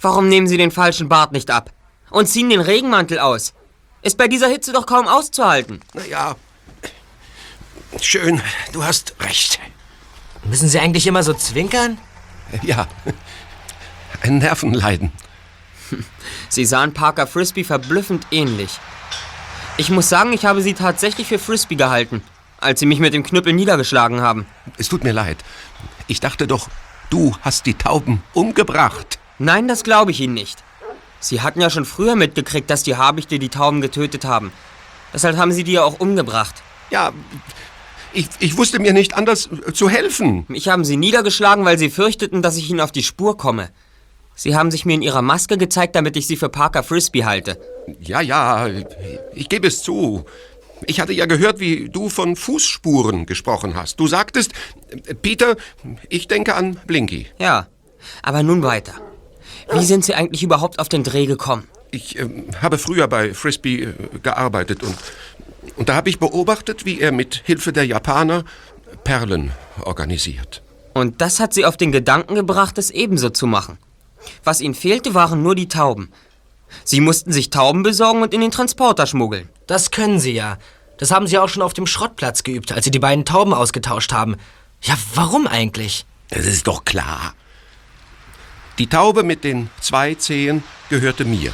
Warum nehmen Sie den falschen Bart nicht ab? Und ziehen den Regenmantel aus? Ist bei dieser Hitze doch kaum auszuhalten. Naja, schön, du hast recht. Müssen Sie eigentlich immer so zwinkern? Ja, ein Nervenleiden. [LAUGHS] Sie sahen Parker Frisbee verblüffend ähnlich. Ich muss sagen, ich habe sie tatsächlich für Frisbee gehalten, als sie mich mit dem Knüppel niedergeschlagen haben. Es tut mir leid. Ich dachte doch, du hast die Tauben umgebracht. Nein, das glaube ich Ihnen nicht. Sie hatten ja schon früher mitgekriegt, dass die Habichte die Tauben getötet haben. Deshalb haben sie die ja auch umgebracht. Ja, ich, ich wusste mir nicht anders zu helfen. Mich haben sie niedergeschlagen, weil sie fürchteten, dass ich ihnen auf die Spur komme. Sie haben sich mir in ihrer Maske gezeigt, damit ich sie für Parker Frisbee halte. Ja, ja, ich gebe es zu. Ich hatte ja gehört, wie du von Fußspuren gesprochen hast. Du sagtest, Peter, ich denke an Blinky. Ja, aber nun weiter. Wie sind Sie eigentlich überhaupt auf den Dreh gekommen? Ich äh, habe früher bei Frisbee äh, gearbeitet und, und da habe ich beobachtet, wie er mit Hilfe der Japaner Perlen organisiert. Und das hat Sie auf den Gedanken gebracht, es ebenso zu machen. Was Ihnen fehlte, waren nur die Tauben. Sie mussten sich Tauben besorgen und in den Transporter schmuggeln. Das können Sie ja. Das haben Sie auch schon auf dem Schrottplatz geübt, als Sie die beiden Tauben ausgetauscht haben. Ja, warum eigentlich? Das ist doch klar. Die Taube mit den zwei Zehen gehörte mir.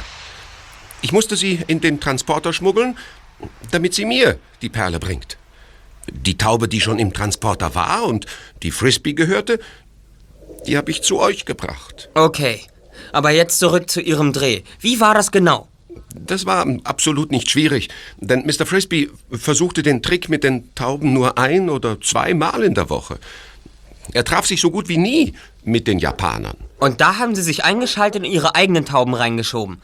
Ich musste sie in den Transporter schmuggeln, damit sie mir die Perle bringt. Die Taube, die schon im Transporter war und die Frisbee gehörte, die habe ich zu euch gebracht. Okay, aber jetzt zurück zu Ihrem Dreh. Wie war das genau? Das war absolut nicht schwierig, denn Mr. Frisbee versuchte den Trick mit den Tauben nur ein oder zweimal in der Woche. Er traf sich so gut wie nie mit den Japanern. Und da haben Sie sich eingeschaltet und Ihre eigenen Tauben reingeschoben.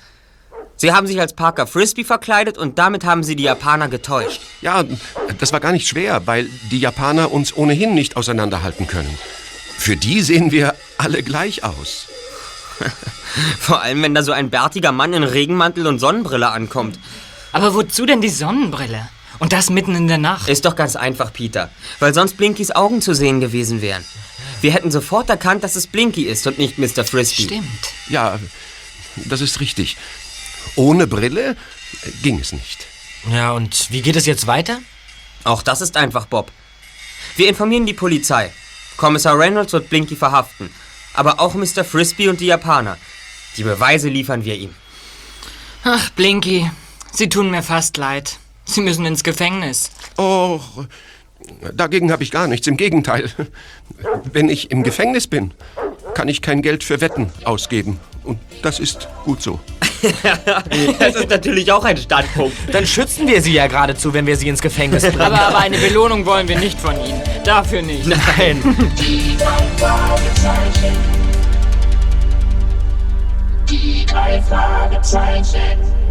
Sie haben sich als Parker Frisbee verkleidet und damit haben Sie die Japaner getäuscht. Ja, das war gar nicht schwer, weil die Japaner uns ohnehin nicht auseinanderhalten können. Für die sehen wir alle gleich aus. [LAUGHS] Vor allem, wenn da so ein bärtiger Mann in Regenmantel und Sonnenbrille ankommt. Aber wozu denn die Sonnenbrille? Und das mitten in der Nacht? Ist doch ganz einfach, Peter. Weil sonst Blinkys Augen zu sehen gewesen wären. Wir hätten sofort erkannt, dass es Blinky ist und nicht Mr. Frisbee. Stimmt. Ja, das ist richtig. Ohne Brille ging es nicht. Ja, und wie geht es jetzt weiter? Auch das ist einfach, Bob. Wir informieren die Polizei. Kommissar Reynolds wird Blinky verhaften. Aber auch Mr. Frisbee und die Japaner. Die Beweise liefern wir ihm. Ach, Blinky, Sie tun mir fast leid. Sie müssen ins Gefängnis. Oh, dagegen habe ich gar nichts. Im Gegenteil. Wenn ich im Gefängnis bin, kann ich kein Geld für Wetten ausgeben. Und das ist gut so. [LAUGHS] Das ist natürlich auch ein Standpunkt. Dann schützen wir Sie ja geradezu, wenn wir Sie ins Gefängnis bringen. Aber, aber eine Belohnung wollen wir nicht von Ihnen. Dafür nicht. Nein. Die drei Fragezeichen. Die drei Fragezeichen.